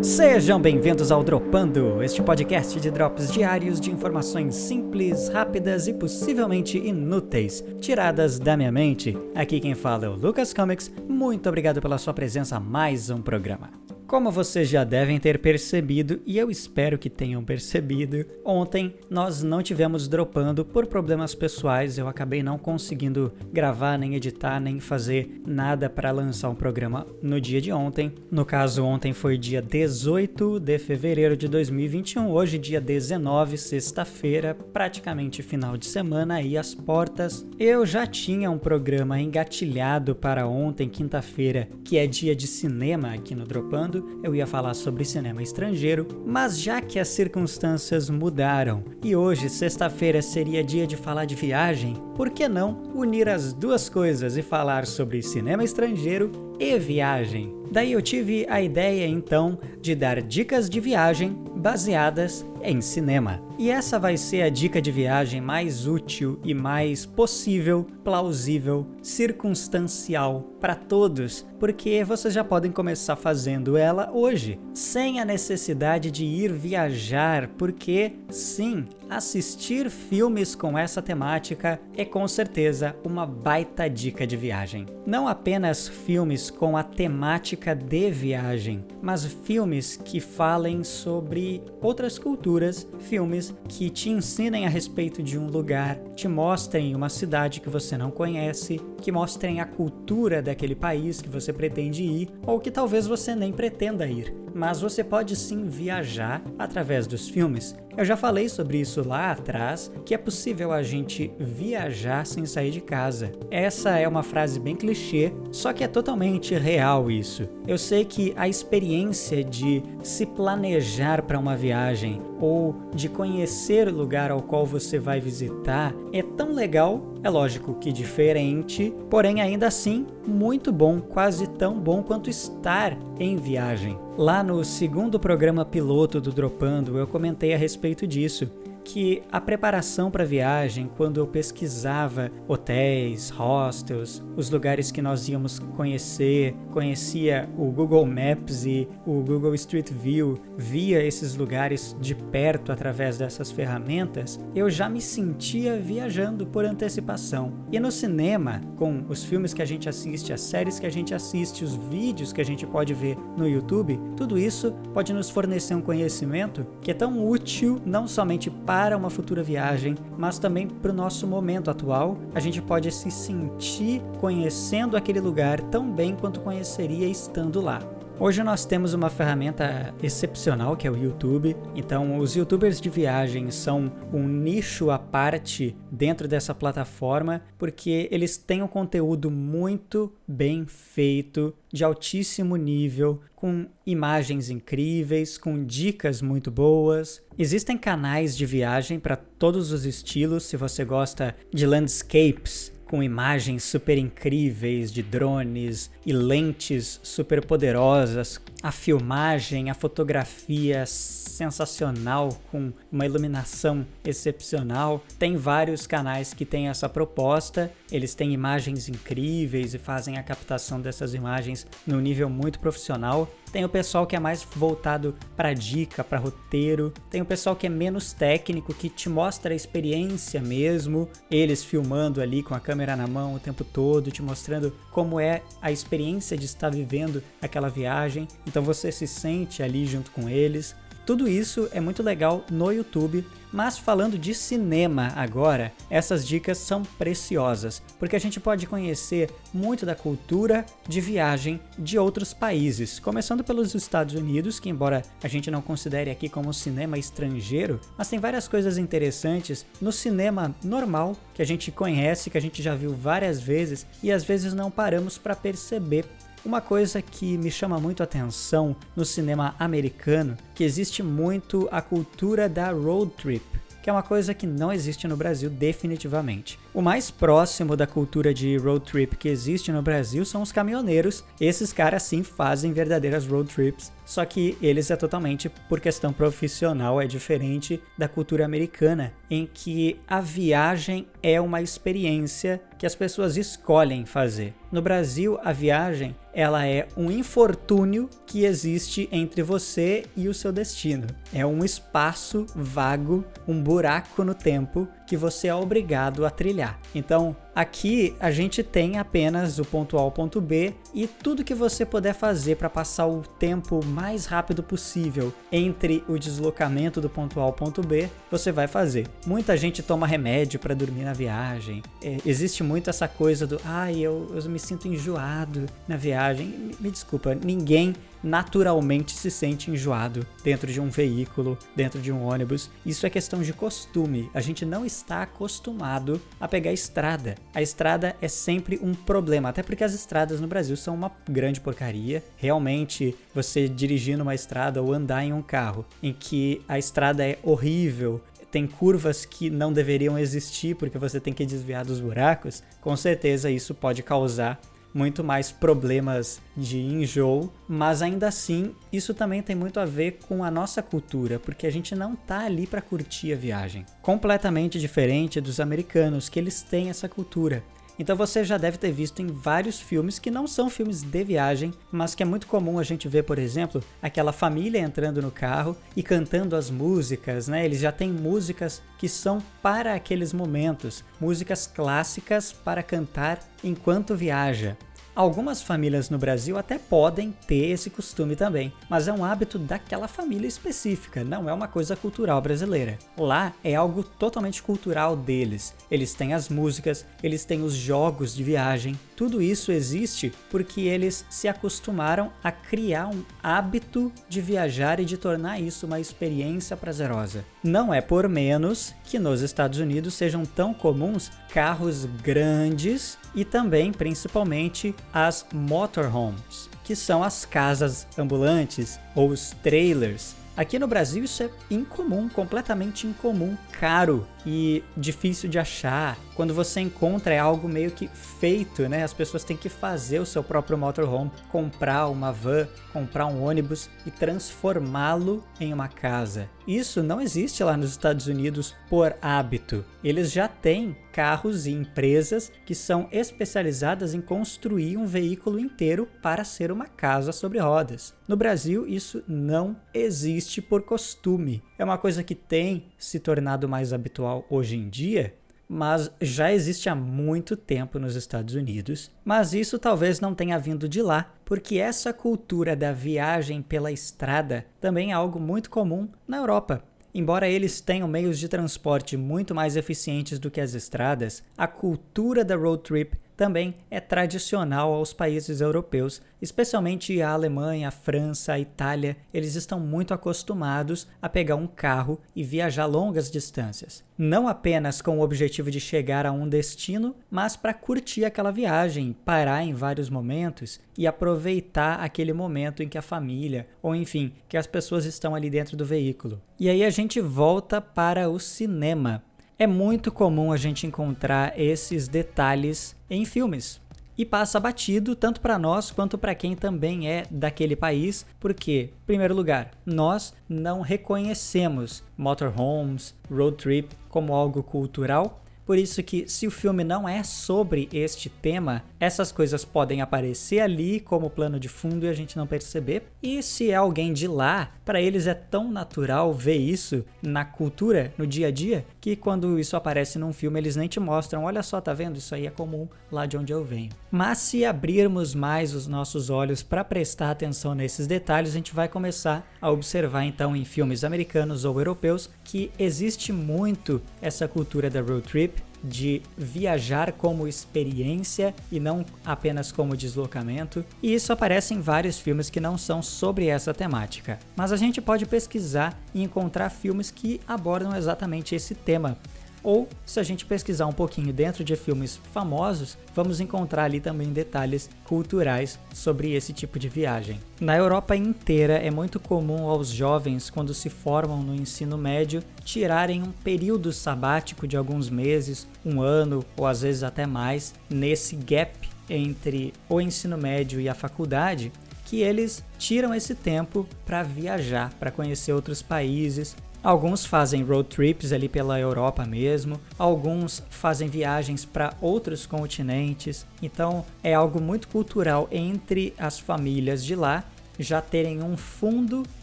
Sejam bem-vindos ao Dropando, este podcast de drops diários de informações simples, rápidas e possivelmente inúteis, tiradas da minha mente. Aqui quem fala é o Lucas Comics. Muito obrigado pela sua presença a mais um programa. Como vocês já devem ter percebido, e eu espero que tenham percebido, ontem nós não tivemos dropando por problemas pessoais. Eu acabei não conseguindo gravar, nem editar, nem fazer nada para lançar um programa no dia de ontem. No caso, ontem foi dia 18 de fevereiro de 2021, hoje, dia 19, sexta-feira, praticamente final de semana aí as portas. Eu já tinha um programa engatilhado para ontem, quinta-feira, que é dia de cinema aqui no Dropando eu ia falar sobre cinema estrangeiro, mas já que as circunstâncias mudaram e hoje, sexta-feira, seria dia de falar de viagem, por que não unir as duas coisas e falar sobre cinema estrangeiro e viagem? Daí eu tive a ideia então de dar dicas de viagem baseadas em cinema. E essa vai ser a dica de viagem mais útil e mais possível, plausível, circunstancial para todos, porque vocês já podem começar fazendo ela hoje, sem a necessidade de ir viajar, porque sim, assistir filmes com essa temática é com certeza uma baita dica de viagem. Não apenas filmes com a temática de viagem, mas filmes que falem sobre outras culturas, filmes que te ensinem a respeito de um lugar, te mostrem uma cidade que você não conhece, que mostrem a cultura daquele país que você pretende ir ou que talvez você nem pretenda ir. Mas você pode sim viajar através dos filmes eu já falei sobre isso lá atrás, que é possível a gente viajar sem sair de casa. Essa é uma frase bem clichê, só que é totalmente real isso. Eu sei que a experiência de se planejar para uma viagem ou de conhecer o lugar ao qual você vai visitar é tão legal, é lógico que diferente, porém ainda assim muito bom, quase tão bom quanto estar em viagem. Lá no segundo programa piloto do Dropando, eu comentei a respeito disso que a preparação para a viagem, quando eu pesquisava hotéis, hostels, os lugares que nós íamos conhecer, conhecia o Google Maps e o Google Street View, via esses lugares de perto através dessas ferramentas, eu já me sentia viajando por antecipação. E no cinema, com os filmes que a gente assiste, as séries que a gente assiste, os vídeos que a gente pode ver no YouTube, tudo isso pode nos fornecer um conhecimento que é tão útil não somente para para uma futura viagem, mas também para o nosso momento atual. A gente pode se sentir conhecendo aquele lugar tão bem quanto conheceria estando lá. Hoje nós temos uma ferramenta excepcional que é o YouTube. Então, os youtubers de viagem são um nicho à parte dentro dessa plataforma, porque eles têm um conteúdo muito bem feito, de altíssimo nível, com imagens incríveis, com dicas muito boas. Existem canais de viagem para todos os estilos. Se você gosta de landscapes, com imagens super incríveis de drones e lentes super poderosas, a filmagem, a fotografia sensacional com uma iluminação excepcional. Tem vários canais que têm essa proposta. Eles têm imagens incríveis e fazem a captação dessas imagens num nível muito profissional. Tem o pessoal que é mais voltado para dica, para roteiro. Tem o pessoal que é menos técnico, que te mostra a experiência mesmo. Eles filmando ali com a câmera na mão o tempo todo, te mostrando como é a experiência de estar vivendo aquela viagem. Então você se sente ali junto com eles. Tudo isso é muito legal no YouTube, mas falando de cinema agora, essas dicas são preciosas, porque a gente pode conhecer muito da cultura de viagem de outros países, começando pelos Estados Unidos, que embora a gente não considere aqui como cinema estrangeiro, mas tem várias coisas interessantes no cinema normal que a gente conhece, que a gente já viu várias vezes e às vezes não paramos para perceber uma coisa que me chama muito a atenção no cinema americano, que existe muito a cultura da road trip, que é uma coisa que não existe no Brasil definitivamente. O mais próximo da cultura de road trip que existe no Brasil são os caminhoneiros. Esses caras sim fazem verdadeiras road trips Só que eles é totalmente por questão profissional, é diferente da cultura americana, em que a viagem é uma experiência que as pessoas escolhem fazer. No Brasil, a viagem ela é um infortúnio que existe entre você e o seu destino. É um espaço vago, um buraco no tempo que você é obrigado a trilhar. Então, aqui a gente tem apenas o ponto A ao ponto B e tudo que você puder fazer para passar o tempo mais rápido possível entre o deslocamento do ponto A ao ponto B, você vai fazer. Muita gente toma remédio para dormir na viagem. É, existe muito essa coisa do, ai, ah, eu, eu me sinto enjoado na viagem. Me desculpa, ninguém naturalmente se sente enjoado dentro de um veículo, dentro de um ônibus. Isso é questão de costume. A gente não está acostumado a pegar estrada. A estrada é sempre um problema, até porque as estradas no Brasil são uma grande porcaria. Realmente, você dirigir numa estrada ou andar em um carro em que a estrada é horrível, tem curvas que não deveriam existir porque você tem que desviar dos buracos, com certeza isso pode causar muito mais problemas de enjoo, mas ainda assim isso também tem muito a ver com a nossa cultura, porque a gente não tá ali para curtir a viagem. Completamente diferente dos americanos, que eles têm essa cultura. Então você já deve ter visto em vários filmes que não são filmes de viagem, mas que é muito comum a gente ver, por exemplo, aquela família entrando no carro e cantando as músicas, né? Eles já têm músicas que são para aqueles momentos, músicas clássicas para cantar enquanto viaja. Algumas famílias no Brasil até podem ter esse costume também, mas é um hábito daquela família específica, não é uma coisa cultural brasileira. Lá é algo totalmente cultural deles. Eles têm as músicas, eles têm os jogos de viagem, tudo isso existe porque eles se acostumaram a criar um hábito de viajar e de tornar isso uma experiência prazerosa. Não é por menos que nos Estados Unidos sejam tão comuns carros grandes e também, principalmente, as motorhomes, que são as casas ambulantes ou os trailers. Aqui no Brasil isso é incomum, completamente incomum, caro e difícil de achar. Quando você encontra é algo meio que feito, né? As pessoas têm que fazer o seu próprio motorhome, comprar uma van, comprar um ônibus e transformá-lo em uma casa. Isso não existe lá nos Estados Unidos por hábito. Eles já têm carros e empresas que são especializadas em construir um veículo inteiro para ser uma casa sobre rodas. No Brasil, isso não existe por costume. É uma coisa que tem se tornado mais habitual hoje em dia, mas já existe há muito tempo nos Estados Unidos. Mas isso talvez não tenha vindo de lá, porque essa cultura da viagem pela estrada também é algo muito comum na Europa. Embora eles tenham meios de transporte muito mais eficientes do que as estradas, a cultura da road trip também é tradicional aos países europeus, especialmente a Alemanha, a França, a Itália. Eles estão muito acostumados a pegar um carro e viajar longas distâncias. Não apenas com o objetivo de chegar a um destino, mas para curtir aquela viagem, parar em vários momentos e aproveitar aquele momento em que a família, ou enfim, que as pessoas estão ali dentro do veículo. E aí a gente volta para o cinema. É muito comum a gente encontrar esses detalhes em filmes. E passa batido tanto para nós quanto para quem também é daquele país, porque, em primeiro lugar, nós não reconhecemos motorhomes, road trip como algo cultural, por isso que se o filme não é sobre este tema, essas coisas podem aparecer ali como plano de fundo e a gente não perceber. E se é alguém de lá, para eles é tão natural ver isso na cultura, no dia a dia, que quando isso aparece num filme eles nem te mostram, olha só, tá vendo? Isso aí é comum lá de onde eu venho. Mas se abrirmos mais os nossos olhos para prestar atenção nesses detalhes, a gente vai começar a observar então em filmes americanos ou europeus que existe muito essa cultura da road trip de viajar como experiência e não apenas como deslocamento, e isso aparece em vários filmes que não são sobre essa temática. Mas a gente pode pesquisar e encontrar filmes que abordam exatamente esse tema. Ou, se a gente pesquisar um pouquinho dentro de filmes famosos, vamos encontrar ali também detalhes culturais sobre esse tipo de viagem. Na Europa inteira é muito comum aos jovens, quando se formam no ensino médio, tirarem um período sabático de alguns meses, um ano ou às vezes até mais, nesse gap entre o ensino médio e a faculdade que eles tiram esse tempo para viajar, para conhecer outros países. Alguns fazem road trips ali pela Europa mesmo, alguns fazem viagens para outros continentes. Então é algo muito cultural entre as famílias de lá já terem um fundo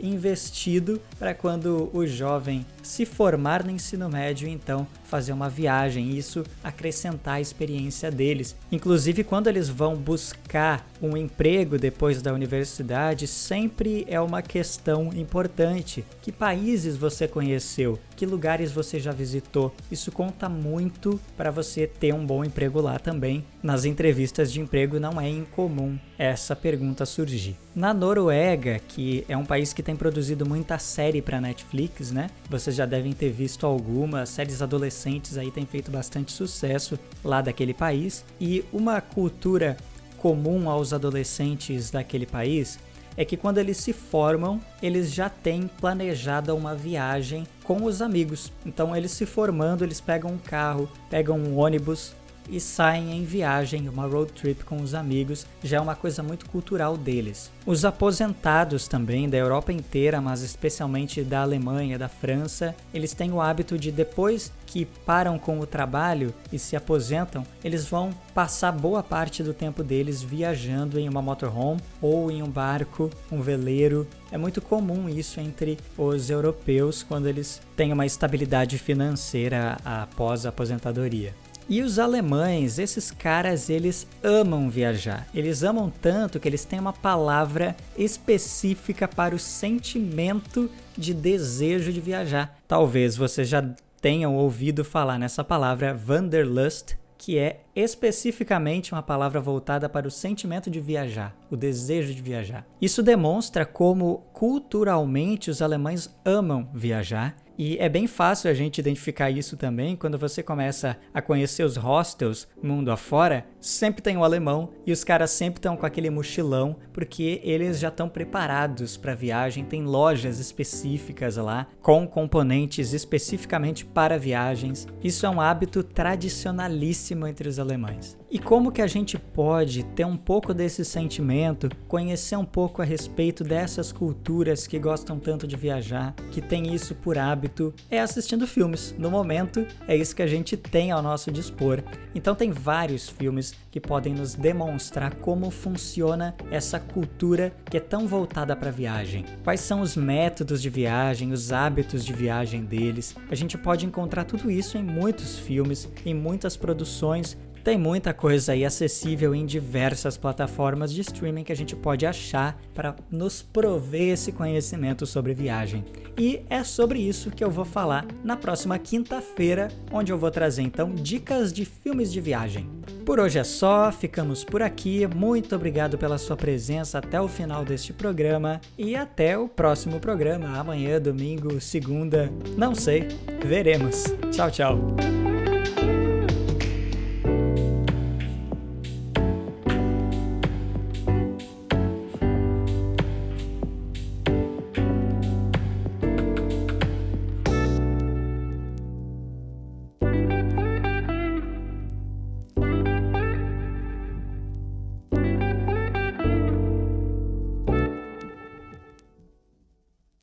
investido para quando o jovem se formar no ensino médio, então fazer uma viagem, isso acrescentar a experiência deles. Inclusive, quando eles vão buscar um emprego depois da universidade, sempre é uma questão importante. Que países você conheceu? Que lugares você já visitou? Isso conta muito para você ter um bom emprego lá também. Nas entrevistas de emprego não é incomum essa pergunta surgir. Na Noruega, que é um país que tem produzido muita série para Netflix, né? Você vocês já devem ter visto algumas séries adolescentes aí têm feito bastante sucesso lá daquele país e uma cultura comum aos adolescentes daquele país é que quando eles se formam, eles já têm planejada uma viagem com os amigos. Então, eles se formando, eles pegam um carro, pegam um ônibus e saem em viagem, uma road trip com os amigos, já é uma coisa muito cultural deles. Os aposentados também da Europa inteira, mas especialmente da Alemanha, da França, eles têm o hábito de depois que param com o trabalho e se aposentam, eles vão passar boa parte do tempo deles viajando em uma motorhome ou em um barco, um veleiro. É muito comum isso entre os europeus quando eles têm uma estabilidade financeira após a aposentadoria. E os alemães, esses caras, eles amam viajar. Eles amam tanto que eles têm uma palavra específica para o sentimento de desejo de viajar. Talvez vocês já tenham ouvido falar nessa palavra Wanderlust, que é especificamente uma palavra voltada para o sentimento de viajar, o desejo de viajar. Isso demonstra como culturalmente os alemães amam viajar e é bem fácil a gente identificar isso também quando você começa a conhecer os hostels mundo afora. Sempre tem o um alemão e os caras sempre estão com aquele mochilão porque eles já estão preparados para viagem. Tem lojas específicas lá com componentes especificamente para viagens. Isso é um hábito tradicionalíssimo entre os alemães. E como que a gente pode ter um pouco desse sentimento, conhecer um pouco a respeito dessas culturas que gostam tanto de viajar, que tem isso por hábito, é assistindo filmes. No momento, é isso que a gente tem ao nosso dispor. Então tem vários filmes que podem nos demonstrar como funciona essa cultura que é tão voltada para viagem. Quais são os métodos de viagem, os hábitos de viagem deles. A gente pode encontrar tudo isso em muitos filmes, em muitas produções tem muita coisa aí acessível em diversas plataformas de streaming que a gente pode achar para nos prover esse conhecimento sobre viagem. E é sobre isso que eu vou falar na próxima quinta-feira, onde eu vou trazer então dicas de filmes de viagem. Por hoje é só, ficamos por aqui. Muito obrigado pela sua presença até o final deste programa e até o próximo programa, amanhã, domingo, segunda, não sei, veremos. Tchau, tchau.